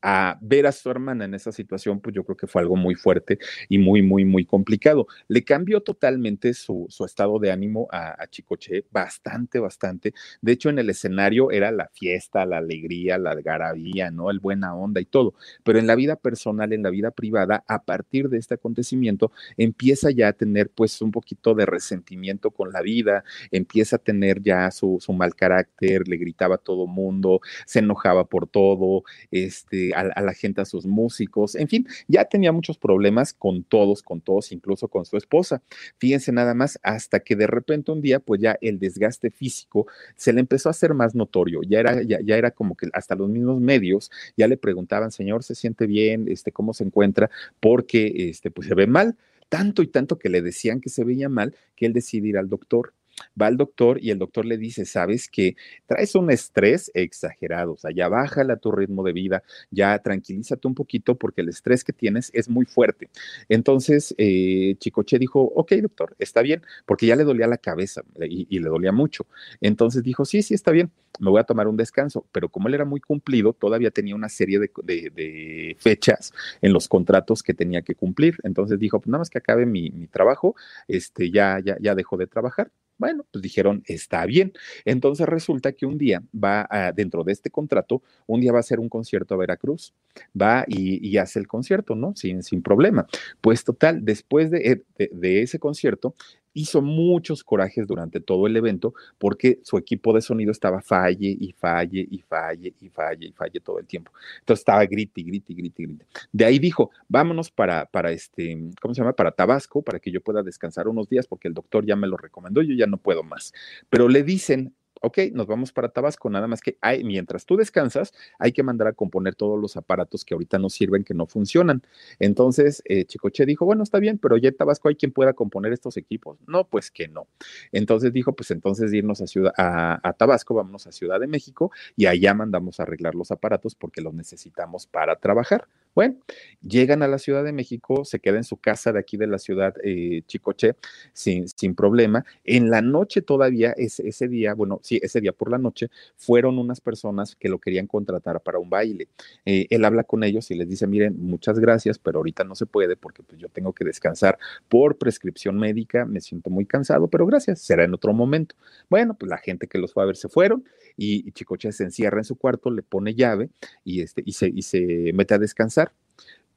a ver a su hermana en esa situación, pues yo creo que fue algo muy fuerte y muy, muy, muy complicado. Le cambió totalmente su, su estado de ánimo a, Chicoche, bastante, bastante. De hecho, en el escenario era la fiesta, la alegría, la algarabía, ¿no? El buena onda y todo. Pero en la vida personal, en la vida privada, a partir de este acontecimiento, empieza ya a tener pues un poquito de resentimiento con la vida, empieza a tener ya su, su mal carácter, le gritaba a todo mundo, se enojaba por todo, este, a, la gente, a sus músicos, en fin, ya tenía muchos problemas con todos, con todos, incluso con su esposa. Fíjense nada más, hasta que de repente un día, pues ya el desgaste físico se le empezó a hacer más notorio, ya era, ya, ya era como que hasta los mismos medios ya le preguntaban, señor, ¿se siente bien? Este, ¿Cómo se encuentra? Porque, este, pues se ve mal tanto y tanto que le decían que se veía mal, que él decide ir al doctor va al doctor y el doctor le dice, sabes que traes un estrés exagerado, o sea, ya bájala tu ritmo de vida, ya tranquilízate un poquito porque el estrés que tienes es muy fuerte. Entonces, eh, Chicoche dijo, ok, doctor, está bien, porque ya le dolía la cabeza y, le dolía mucho. Entonces dijo, sí, sí, está bien, me voy a tomar un descanso, pero como él era muy cumplido, todavía tenía una serie de, fechas en los contratos que tenía que cumplir. Entonces dijo, pues nada más que acabe mi, mi trabajo, este, ya, ya, ya dejó de trabajar. Bueno, pues dijeron, está bien. Entonces resulta que un día va a, dentro de este contrato, un día va a hacer un concierto a Veracruz, va y, hace el concierto, ¿no? Sin, sin problema. Pues total, después de, eh, de ese concierto, hizo muchos corajes durante todo el evento porque su equipo de sonido estaba falle y falle y falle y falle y falle todo el tiempo. Entonces estaba grite, grite, grite, grite. De ahí dijo, vámonos para, para este, ¿cómo se llama? Para Tabasco, para que yo pueda descansar unos días porque el doctor ya me lo recomendó, yo ya no puedo más. Pero le dicen ok, nos vamos para Tabasco, nada más que hay, mientras tú descansas, hay que mandar a componer todos los aparatos que ahorita no sirven, que no funcionan. Entonces, eh, Chicoche dijo, bueno, está bien, pero ya en Tabasco hay quien pueda componer estos equipos. No, pues que no. Entonces dijo, pues entonces irnos a, ciudad, a, a Tabasco, vámonos a Ciudad de México y allá mandamos a arreglar los aparatos porque los necesitamos para trabajar. Bueno, llegan a la Ciudad de México, se queda en su casa de aquí de la ciudad eh, Chicoche sin, sin problema. En la noche todavía, ese, ese día, bueno, sí, ese día por la noche, fueron unas personas que lo querían contratar para un baile. Eh, él habla con ellos y les dice, miren, muchas gracias, pero ahorita no se puede porque pues, yo tengo que descansar por prescripción médica, me siento muy cansado, pero gracias, será en otro momento. Bueno, pues la gente que los fue a ver se fueron y, Chicoche se encierra en su cuarto, le pone llave y, este, y, se, y se mete a descansar.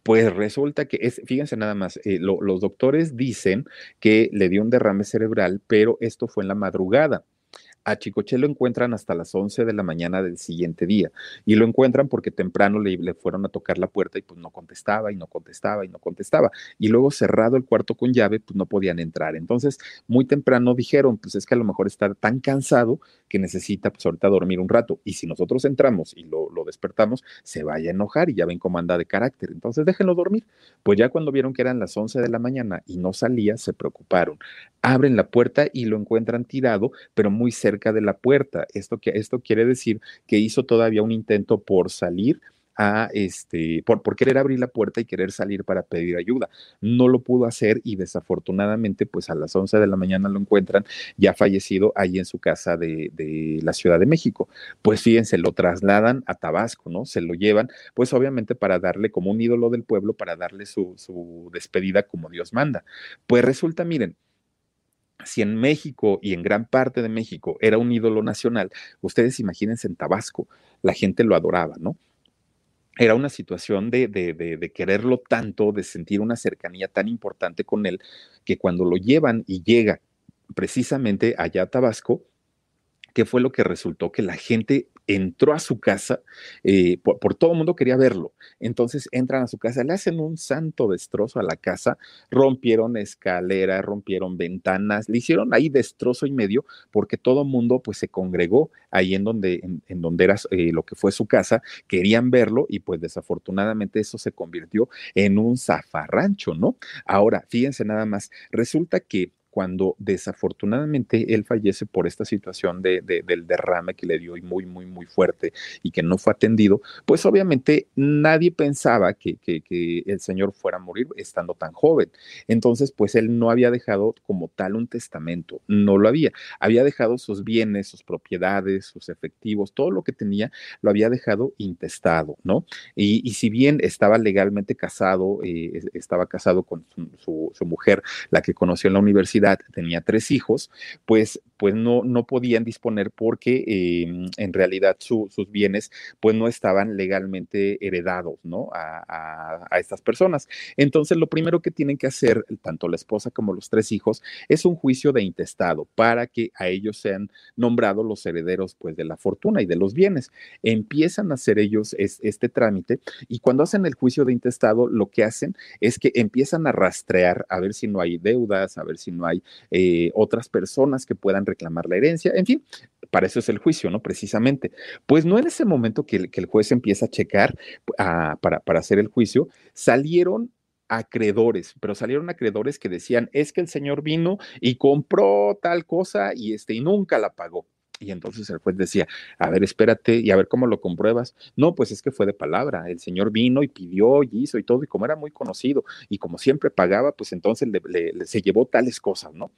Pues resulta que es, fíjense nada más, eh, lo, los doctores dicen que le dio un derrame cerebral, pero esto fue en la madrugada. A Chicoche lo encuentran hasta las 11 de la mañana del siguiente día y lo encuentran porque temprano le, fueron a tocar la puerta y pues no contestaba y no contestaba y no contestaba. Y luego cerrado el cuarto con llave, pues no podían entrar. Entonces, muy temprano dijeron, pues es que a lo mejor está tan cansado que necesita pues ahorita dormir un rato. Y si nosotros entramos y lo, lo despertamos, se vaya a enojar y ya ven cómo anda de carácter. Entonces, déjenlo dormir. Pues ya cuando vieron que eran las 11 de la mañana y no salía, se preocuparon. Abren la puerta y lo encuentran tirado, pero muy cerca cerca de la puerta. Esto, que, esto quiere decir que hizo todavía un intento por salir a este, por, querer abrir la puerta y querer salir para pedir ayuda. No lo pudo hacer y desafortunadamente, pues a las 11 de la mañana lo encuentran ya fallecido ahí en su casa de, de, la Ciudad de México. Pues fíjense, lo trasladan a Tabasco, ¿no? Se lo llevan, pues obviamente para darle como un ídolo del pueblo, para darle su, su despedida como Dios manda. Pues resulta, miren, si en México y en gran parte de México era un ídolo nacional, ustedes imagínense en Tabasco, la gente lo adoraba, ¿no? Era una situación de, de, de, de, quererlo tanto, de sentir una cercanía tan importante con él, que cuando lo llevan y llega precisamente allá a Tabasco, ¿qué fue lo que resultó? Que la gente entró a su casa, eh, por, todo el mundo quería verlo. Entonces entran a su casa, le hacen un santo destrozo a la casa, rompieron escaleras, rompieron ventanas, le hicieron ahí destrozo y medio, porque todo el mundo pues se congregó ahí en donde, en donde era eh, lo que fue su casa, querían verlo y pues desafortunadamente eso se convirtió en un zafarrancho, ¿no? Ahora, fíjense nada más, resulta que cuando desafortunadamente él fallece por esta situación de, del derrame que le dio y muy, muy, muy fuerte y que no fue atendido, pues obviamente nadie pensaba que, que, el señor fuera a morir estando tan joven. Entonces, pues él no había dejado como tal un testamento, no lo había. Había dejado sus bienes, sus propiedades, sus efectivos, todo lo que tenía lo había dejado intestado, ¿no? Y, y si bien estaba legalmente casado, eh, estaba casado con su, su, mujer, la que conoció en la universidad, tenía tres hijos, pues, pues no, no podían disponer porque eh, en realidad su, sus bienes pues no estaban legalmente heredados, ¿no? A estas personas. Entonces, lo primero que tienen que hacer, tanto la esposa como los tres hijos, es un juicio de intestado para que a ellos sean nombrados los herederos pues de la fortuna y de los bienes. Empiezan a hacer ellos es, este trámite y cuando hacen el juicio de intestado, lo que hacen es que empiezan a rastrear a ver si no hay deudas, a ver si no hay eh, otras personas que puedan reclamar la herencia, en fin, para eso es el juicio, ¿no? Precisamente. Pues no en ese momento que, el juez empieza a checar para, para hacer el juicio, salieron acreedores, pero salieron acreedores que decían, es que el señor vino y compró tal cosa y este y nunca la pagó. Y entonces el juez decía, a ver, espérate y a ver cómo lo compruebas. No, pues es que fue de palabra. El señor vino y pidió y hizo y todo, y como era muy conocido y como siempre pagaba, pues entonces le, le, se llevó tales cosas, ¿no?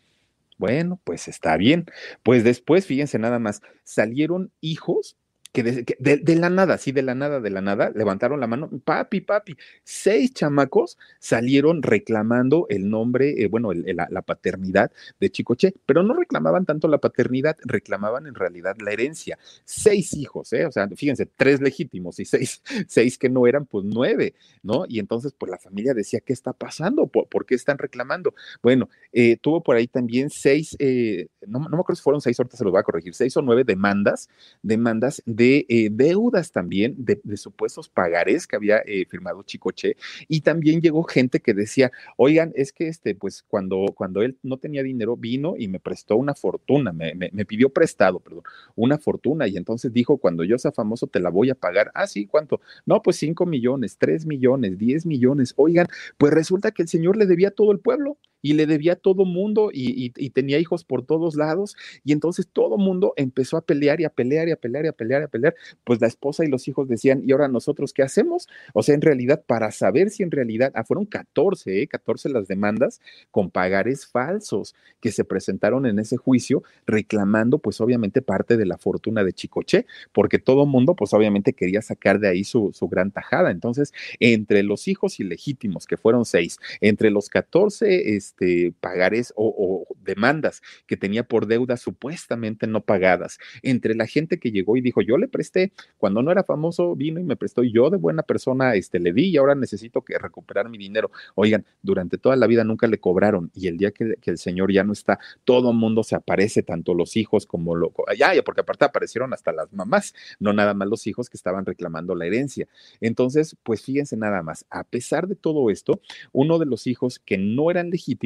Bueno, pues está bien. Pues después, fíjense nada más, salieron hijos que, de, la nada, sí, de la nada, de la nada, levantaron la mano, papi, papi, seis chamacos salieron reclamando el nombre, eh, bueno, la, paternidad de Chicoche, pero no reclamaban tanto la paternidad, reclamaban en realidad la herencia. Seis hijos, ¿eh? O sea, fíjense, tres legítimos y seis, seis que no eran, pues nueve, ¿no? Y entonces, pues la familia decía, ¿qué está pasando? ¿Por, qué están reclamando? Bueno, eh, tuvo por ahí también seis, eh, no, no me acuerdo si fueron seis, ahorita se los voy a corregir, seis o nueve demandas, demandas de eh, deudas también, de, supuestos pagarés que había eh, firmado Chicoche, y también llegó gente que decía, oigan, es que este, pues cuando, cuando él no tenía dinero, vino y me prestó una fortuna, me, me, me pidió prestado, perdón, una fortuna, y entonces dijo, cuando yo sea famoso te la voy a pagar. Ah, sí, ¿cuánto? No, pues cinco millones, tres millones, diez millones. Oigan, pues resulta que el señor le debía a todo el pueblo y le debía a todo mundo y, y, y, tenía hijos por todos lados y entonces todo mundo empezó a pelear y a pelear y a pelear y a pelear y a pelear, pues la esposa y los hijos decían, ¿y ahora nosotros qué hacemos? O sea, en realidad, para saber si en realidad, ah, fueron 14, ¿eh? 14 las demandas con pagares falsos que se presentaron en ese juicio reclamando pues obviamente parte de la fortuna de Chicoche, porque todo mundo pues obviamente quería sacar de ahí su, su gran tajada. Entonces, entre los hijos ilegítimos, que fueron seis, entre los 14, este, este, pagares o, demandas que tenía por deudas supuestamente no pagadas. Entre la gente que llegó y dijo, yo le presté, cuando no era famoso, vino y me prestó, y yo de buena persona este, le di y ahora necesito que recuperar mi dinero. Oigan, durante toda la vida nunca le cobraron y el día que, el señor ya no está, todo mundo se aparece, tanto los hijos como lo... Ya, ya, porque aparte aparecieron hasta las mamás, no nada más los hijos que estaban reclamando la herencia. Entonces, pues fíjense nada más, a pesar de todo esto, uno de los hijos que no eran legítimos,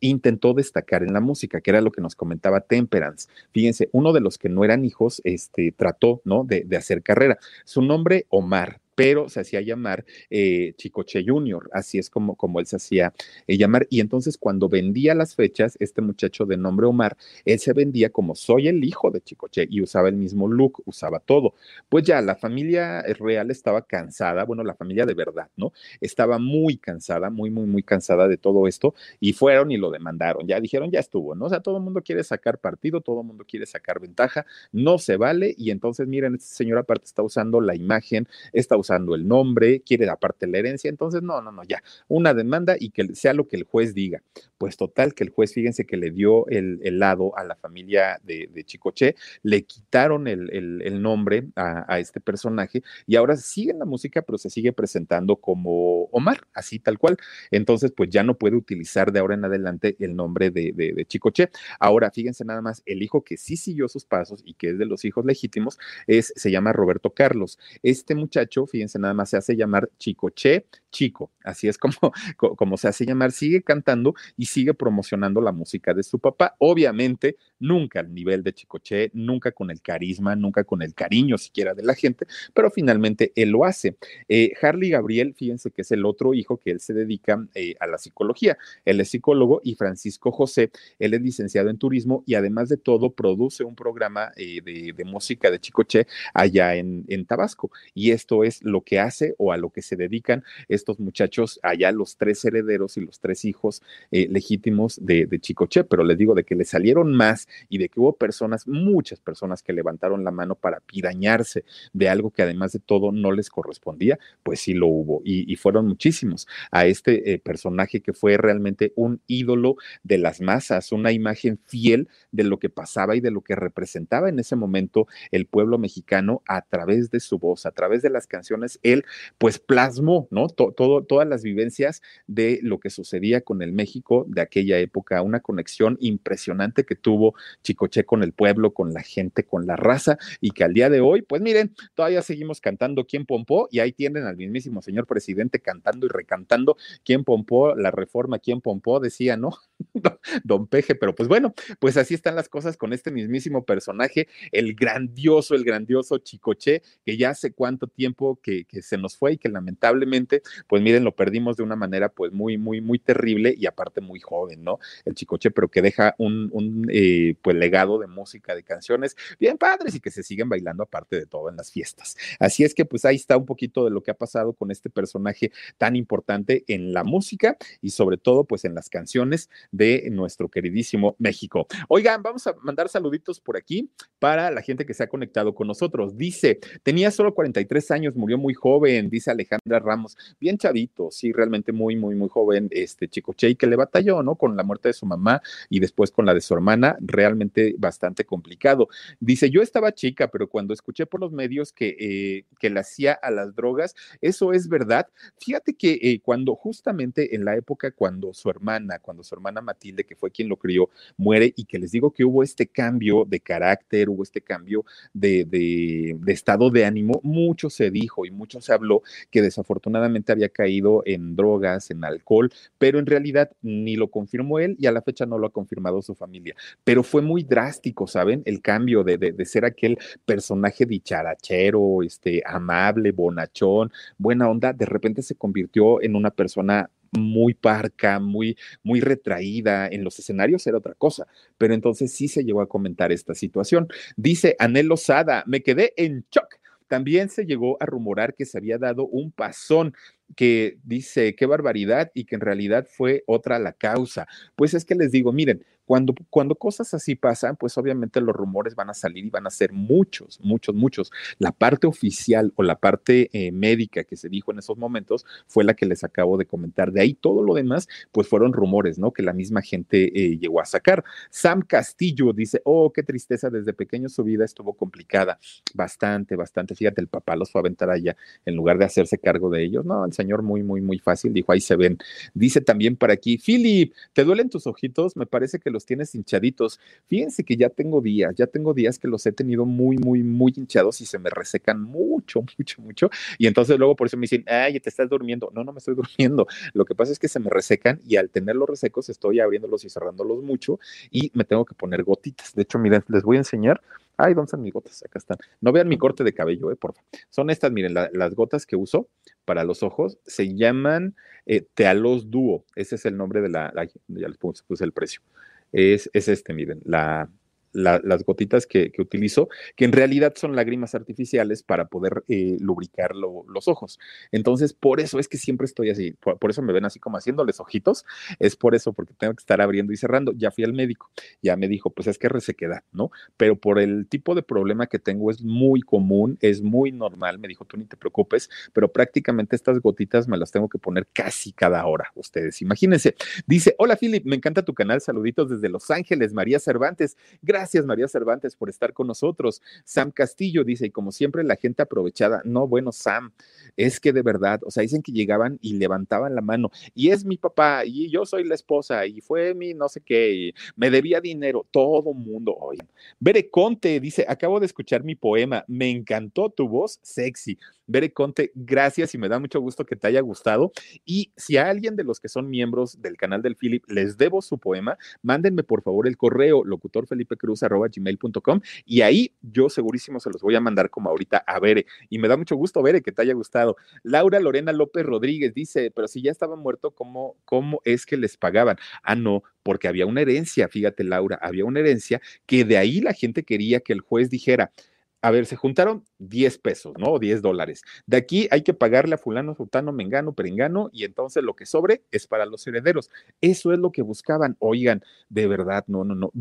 intentó destacar en la música, que era lo que nos comentaba Temperance. Fíjense, uno de los que no eran hijos, este, trató, ¿no? De, de hacer carrera. Su nombre, Omar, pero se hacía llamar eh, Chicoche Junior, así es como, como él se hacía eh, llamar. Y entonces cuando vendía las fechas, este muchacho de nombre Omar, él se vendía como soy el hijo de Chicoche y usaba el mismo look, usaba todo. Pues ya la familia real estaba cansada, bueno, la familia de verdad, ¿no? Estaba muy cansada, muy, muy, muy cansada de todo esto y fueron y lo demandaron. Ya dijeron, ya estuvo, ¿no? O sea, todo el mundo quiere sacar partido, todo el mundo quiere sacar ventaja, no se vale. Y entonces, miren, este señor aparte está usando la imagen, está usando usando el nombre, quiere aparte la herencia, entonces no, no, no, ya, una demanda y que sea lo que el juez diga. Pues total, que el juez, fíjense que le dio el, el lado a la familia de, de Chicoche, le quitaron el, el, nombre a, a, este personaje y ahora sigue en la música, pero se sigue presentando como Omar, así tal cual. Entonces, pues ya no puede utilizar de ahora en adelante el nombre de, de, de Chicoche. Ahora, fíjense nada más, el hijo que sí siguió sus pasos y que es de los hijos legítimos, es, se llama Roberto Carlos. Este muchacho, fíjense nada más, se hace llamar Chicoche Chico, así es como, como se hace llamar, sigue cantando y sigue promocionando la música de su papá. Obviamente nunca al nivel de Chicoche, nunca con el carisma, nunca con el cariño siquiera de la gente, pero finalmente él lo hace. Eh, Harley Gabriel, fíjense que es el otro hijo que él se dedica eh, a la psicología. Él es psicólogo y Francisco José, él es licenciado en turismo y además de todo produce un programa eh, de, música de Chicoche allá en, Tabasco. Y esto es lo que hace o a lo que se dedican estos muchachos allá, los tres herederos y los tres hijos legítimos de, de Chicoche. Pero les digo de que le salieron más y de que hubo personas, muchas personas que levantaron la mano para pirañarse de algo que además de todo no les correspondía, pues sí lo hubo y, fueron muchísimos a este eh, personaje que fue realmente un ídolo de las masas, una imagen fiel de lo que pasaba y de lo que representaba en ese momento el pueblo mexicano a través de su voz, a través de las canciones, él pues plasmó, ¿no? todas las vivencias de lo que sucedía con el México de aquella época, una conexión impresionante que tuvo Chicoche con el pueblo, con la gente, con la raza y que al día de hoy, pues miren, todavía seguimos cantando quién pompó y ahí tienen al mismísimo señor presidente cantando y recantando quién pompó la reforma, quién pompó, decía, ¿no? Don Peje, pero pues bueno, pues así están las cosas con este mismísimo personaje, el grandioso, el grandioso Chicoche, que ya hace cuánto tiempo que, se nos fue y que lamentablemente, pues miren, lo perdimos de una manera pues muy, muy, muy terrible y aparte muy joven, ¿no? El Chicoche, pero que deja un, un eh, pues legado de música, de canciones bien padres y que se siguen bailando aparte de todo en las fiestas. Así es que pues ahí está un poquito de lo que ha pasado con este personaje tan importante en la música y sobre todo pues en las canciones de nuestro queridísimo México. Oigan, vamos a mandar saluditos por aquí para la gente que se ha conectado con nosotros. Dice, tenía solo 43 años, murió muy joven, dice Alejandra Ramos, bien chavito, sí, realmente muy, muy, muy joven, este chico Che, que le batalló, ¿no? Con la muerte de su mamá y después con la de su hermana, realmente bastante complicado. Dice, yo estaba chica, pero cuando escuché por los medios que, eh, que le hacía a las drogas, eso es verdad. Fíjate que eh, cuando justamente en la época cuando su hermana, cuando su hermana Matilde, que fue quien lo crió, muere y que les digo que hubo este cambio de carácter, hubo este cambio de, de estado de ánimo, mucho se dijo y mucho se habló que desafortunadamente había caído en drogas, en alcohol, pero en realidad ni lo confirmó él y a la fecha no lo ha confirmado su familia. Pero fue muy drástico, ¿saben? El cambio de, de, ser aquel personaje dicharachero, este, amable, bonachón, buena onda, de repente se convirtió en una persona muy parca, muy, muy retraída. En los escenarios era otra cosa, pero entonces sí se llegó a comentar esta situación. Dice Anel Lozada, me quedé en shock. También se llegó a rumorar que se había dado un pasón que dice qué barbaridad y que en realidad fue otra la causa. Pues es que les digo, miren, cuando, cuando cosas así pasan, pues obviamente los rumores van a salir y van a ser muchos, muchos, muchos. La parte oficial o la parte eh, médica que se dijo en esos momentos fue la que les acabo de comentar. De ahí todo lo demás, pues fueron rumores, ¿no? Que la misma gente eh, llegó a sacar. Sam Castillo dice, oh, qué tristeza, desde pequeño su vida estuvo complicada. Bastante, bastante. Fíjate, el papá los fue a aventar allá en lugar de hacerse cargo de ellos. No, el señor muy, muy, muy fácil, dijo, ahí se ven. Dice también para aquí, Philip, ¿te duelen tus ojitos? Me parece que los tienes hinchaditos. Fíjense que ya tengo días, ya tengo días que los he tenido muy, muy, muy hinchados y se me resecan mucho, mucho, mucho. Y entonces luego por eso me dicen, ay, te estás durmiendo. No, no me estoy durmiendo. Lo que pasa es que se me resecan y al tenerlos resecos estoy abriéndolos y cerrándolos mucho y me tengo que poner gotitas. De hecho, miren, les voy a enseñar. Ay, ¿dónde están mis gotas? Acá están. No vean mi corte de cabello, eh, por favor. Son estas, miren, las gotas que uso para los ojos se llaman eh, Tealos Duo. Ese es el nombre de la, ya les puse, puse el precio. Es, es este, miren, la, las gotitas que, utilizo, que en realidad son lágrimas artificiales para poder eh, lubricar los ojos. Entonces, por eso es que siempre estoy así, por, eso me ven así como haciéndoles ojitos, es por eso, porque tengo que estar abriendo y cerrando. Ya fui al médico, ya me dijo, pues es que resequedad, ¿no? Pero por el tipo de problema que tengo es muy común, es muy normal, me dijo, tú ni te preocupes, pero prácticamente estas gotitas me las tengo que poner casi cada hora, ustedes imagínense. Dice, hola Philip, me encanta tu canal, saluditos desde Los Ángeles, María Cervantes, gracias Gracias, María Cervantes, por estar con nosotros. Sam Castillo dice, y como siempre, la gente aprovechada. No, bueno, Sam, es que de verdad, o sea, dicen que llegaban y levantaban la mano, y es mi papá, y yo soy la esposa, y fue mi no sé qué, y me debía dinero, todo mundo. Oye, Bere Conte dice, acabo de escuchar mi poema, me encantó tu voz sexy. Bere Conte, gracias y me da mucho gusto que te haya gustado. Y si a alguien de los que son miembros del canal del Philip les debo su poema, mándenme por favor el correo locutorfelipecruz.gmail.com y ahí yo segurísimo se los voy a mandar como ahorita a Bere. Y me da mucho gusto, Bere, que te haya gustado. Laura Lorena López Rodríguez dice, pero si ya estaba muerto, ¿cómo, cómo es que les pagaban? Ah, no, porque había una herencia, fíjate Laura, había una herencia que de ahí la gente quería que el juez dijera, a ver, se juntaron 10 pesos, ¿no? 10 dólares. De aquí hay que pagarle a fulano, sultano, mengano, perengano, y entonces lo que sobre es para los herederos. Eso es lo que buscaban. Oigan, de verdad, no, no, no.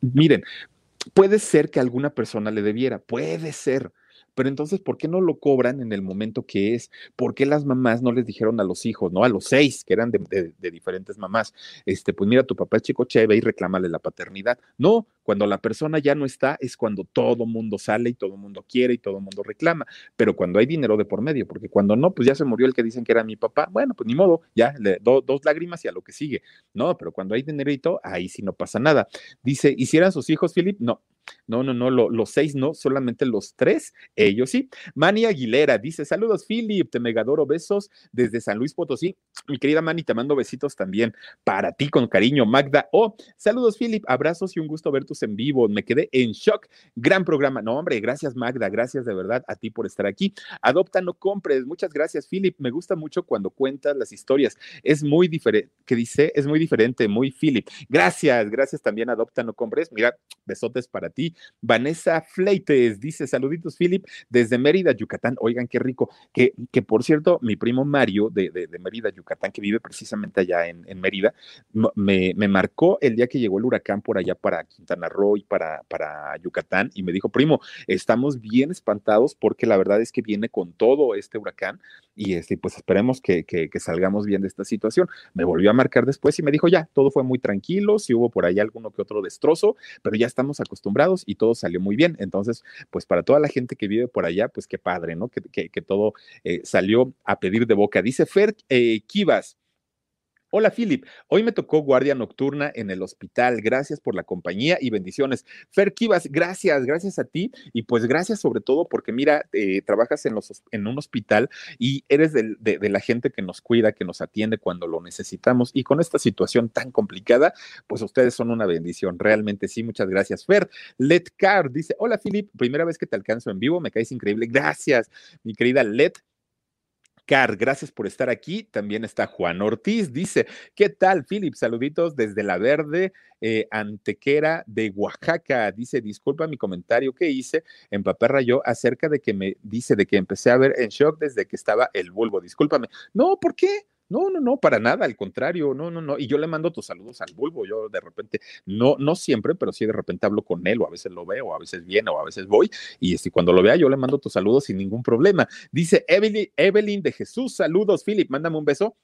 Miren, puede ser que alguna persona le debiera, puede ser, pero entonces, ¿por qué no lo cobran en el momento que es? ¿Por qué las mamás no les dijeron a los hijos, no? A los seis, que eran de, diferentes mamás, este, pues mira, tu papá es chico ve y reclámale la paternidad. No, cuando la persona ya no está, es cuando todo mundo sale y todo mundo quiere y todo mundo reclama, pero cuando hay dinero de por medio, porque cuando no, pues ya se murió el que dicen que era mi papá, bueno, pues ni modo, ya, le, dos lágrimas y a lo que sigue. No, pero cuando hay dinerito, ahí sí no pasa nada. Dice, ¿hicieran sus hijos, Philip? No, no, no, no, los seis no, solamente los tres, ellos sí. Mani Aguilera dice: Saludos, Philip, te megadoro, besos desde San Luis Potosí. Mi querida Mani, te mando besitos también para ti con cariño, Magda. Oh, saludos, Philip, abrazos y un gusto ver tus en vivo. Me quedé en shock. Gran programa. No, hombre, gracias, Magda, gracias de verdad a ti por estar aquí. Adopta, no compres. Muchas gracias, Philip. Me gusta mucho cuando cuentas las historias. Es muy diferente, ¿qué dice? Es muy diferente, muy Philip. Gracias, gracias también, Adopta, no compres. Mira, besotes para ti. Vanessa Fleites dice: Saluditos, Philip, desde Mérida, Yucatán. Oigan, qué rico. Que, que por cierto, mi primo Mario de, de, Mérida, Yucatán, que vive precisamente allá en, en Mérida, me, me, marcó el día que llegó el huracán por allá para Quintana Roo y para, para Yucatán y me dijo: Primo, estamos bien espantados porque la verdad es que viene con todo este huracán y este, pues esperemos que, que, que salgamos bien de esta situación. Me volvió a marcar después y me dijo: Ya, todo fue muy tranquilo, si hubo por ahí alguno que otro destrozo, pero ya estamos acostumbrados y todo salió muy bien. Entonces, pues para toda la gente que vive por allá, pues qué padre, ¿no? Que, que, todo eh, salió a pedir de boca. Dice Fer eh, Kivas. Hola Philip, hoy me tocó guardia nocturna en el hospital. Gracias por la compañía y bendiciones. Fer Kivas, gracias, gracias a ti y pues gracias sobre todo porque mira, eh, trabajas en, un hospital y eres de, la gente que nos cuida, que nos atiende cuando lo necesitamos y con esta situación tan complicada, pues ustedes son una bendición. Realmente sí, muchas gracias. Fer, Let Car dice, hola Philip, primera vez que te alcanzo en vivo, me caes increíble. Gracias, mi querida Let Car, gracias por estar aquí. También está Juan Ortiz, dice, ¿qué tal, Philip? Saluditos desde La Verde, eh, Antequera de Oaxaca. Dice, disculpa mi comentario que hice en Papá Rayo acerca de que me dice de que empecé a ver en shock desde que estaba el bulbo. Discúlpame. No, ¿por qué? No, no, no, para nada, al contrario, no, no, no. Y yo le mando tus saludos al bulbo, yo de repente, no, no siempre, pero sí de repente hablo con él, o a veces lo veo, o a veces viene, o a veces voy, y este, cuando lo vea, yo le mando tus saludos sin ningún problema. Dice Evelyn, Evelyn de Jesús, saludos, Philip, mándame un beso.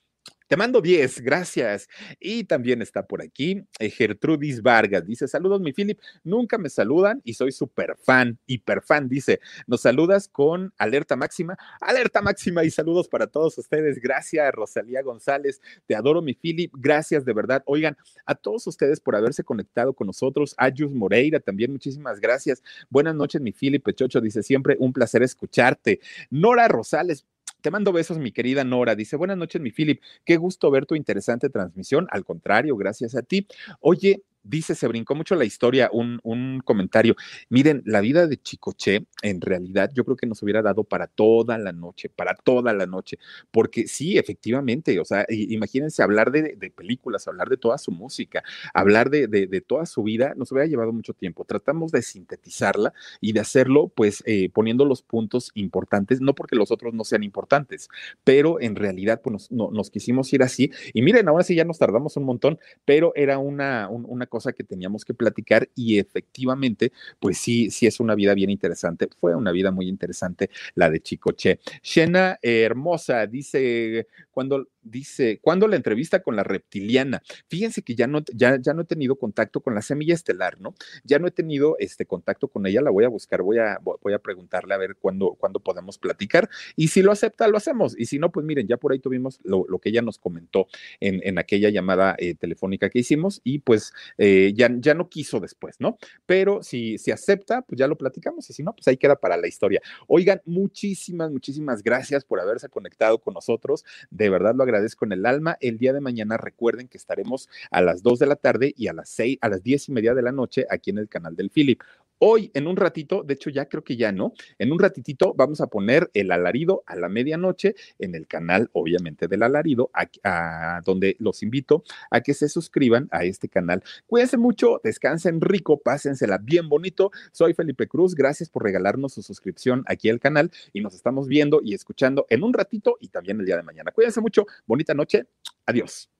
Te mando 10, gracias. Y también está por aquí eh, Gertrudis Vargas. Dice, saludos mi Philip, nunca me saludan y soy súper fan, hiper fan. Dice, nos saludas con alerta máxima. Alerta máxima y saludos para todos ustedes. Gracias, Rosalía González. Te adoro mi Philip. Gracias de verdad. Oigan, a todos ustedes por haberse conectado con nosotros. Ayus Moreira también, muchísimas gracias. Buenas noches mi Philip Pechocho. Dice, siempre un placer escucharte. Nora Rosales, te mando besos, mi querida Nora. Dice, buenas noches, mi Philip. Qué gusto ver tu interesante transmisión. Al contrario, gracias a ti. Oye, dice, se brincó mucho la historia, un, un, comentario. Miren, la vida de Chicoche, en realidad, yo creo que nos hubiera dado para toda la noche, para toda la noche, porque sí, efectivamente, o sea, imagínense hablar de, películas, hablar de toda su música, hablar de, de, toda su vida, nos hubiera llevado mucho tiempo. Tratamos de sintetizarla y de hacerlo, pues, eh, poniendo los puntos importantes, no porque los otros no sean importantes, pero en realidad, pues, nos, nos quisimos ir así. Y miren, ahora sí ya nos tardamos un montón, pero era una, una cosa que teníamos que platicar y efectivamente, pues sí, sí es una vida bien interesante. Fue una vida muy interesante la de Chicoche. Shena Hermosa dice, cuando dice, ¿cuándo la entrevista con la reptiliana? Fíjense que ya no, ya, ya no he tenido contacto con la semilla estelar, ¿no? Ya no he tenido este contacto con ella, la voy a buscar, voy a, voy a preguntarle a ver cuándo, cuándo podemos platicar y si lo acepta, lo hacemos y si no, pues miren, ya por ahí tuvimos lo, que ella nos comentó en, en aquella llamada eh, telefónica que hicimos y pues eh, ya, ya no quiso después, ¿no? Pero si, si acepta, pues ya lo platicamos y si no, pues ahí queda para la historia. Oigan, muchísimas, muchísimas gracias por haberse conectado con nosotros. De verdad lo agradezco en el alma. El día de mañana recuerden que estaremos a las 2 de la tarde y a las 6, a las 10 y media de la noche aquí en el canal del Philip. Hoy, en un ratito, de hecho ya creo que ya no, en un ratitito vamos a poner el alarido a la medianoche en el canal, obviamente, del alarido, a, donde los invito a que se suscriban a este canal. Cuídense mucho, descansen rico, pásensela bien bonito. Soy Felipe Cruz, gracias por regalarnos su suscripción aquí al canal y nos estamos viendo y escuchando en un ratito y también el día de mañana. Cuídense mucho, bonita noche, adiós.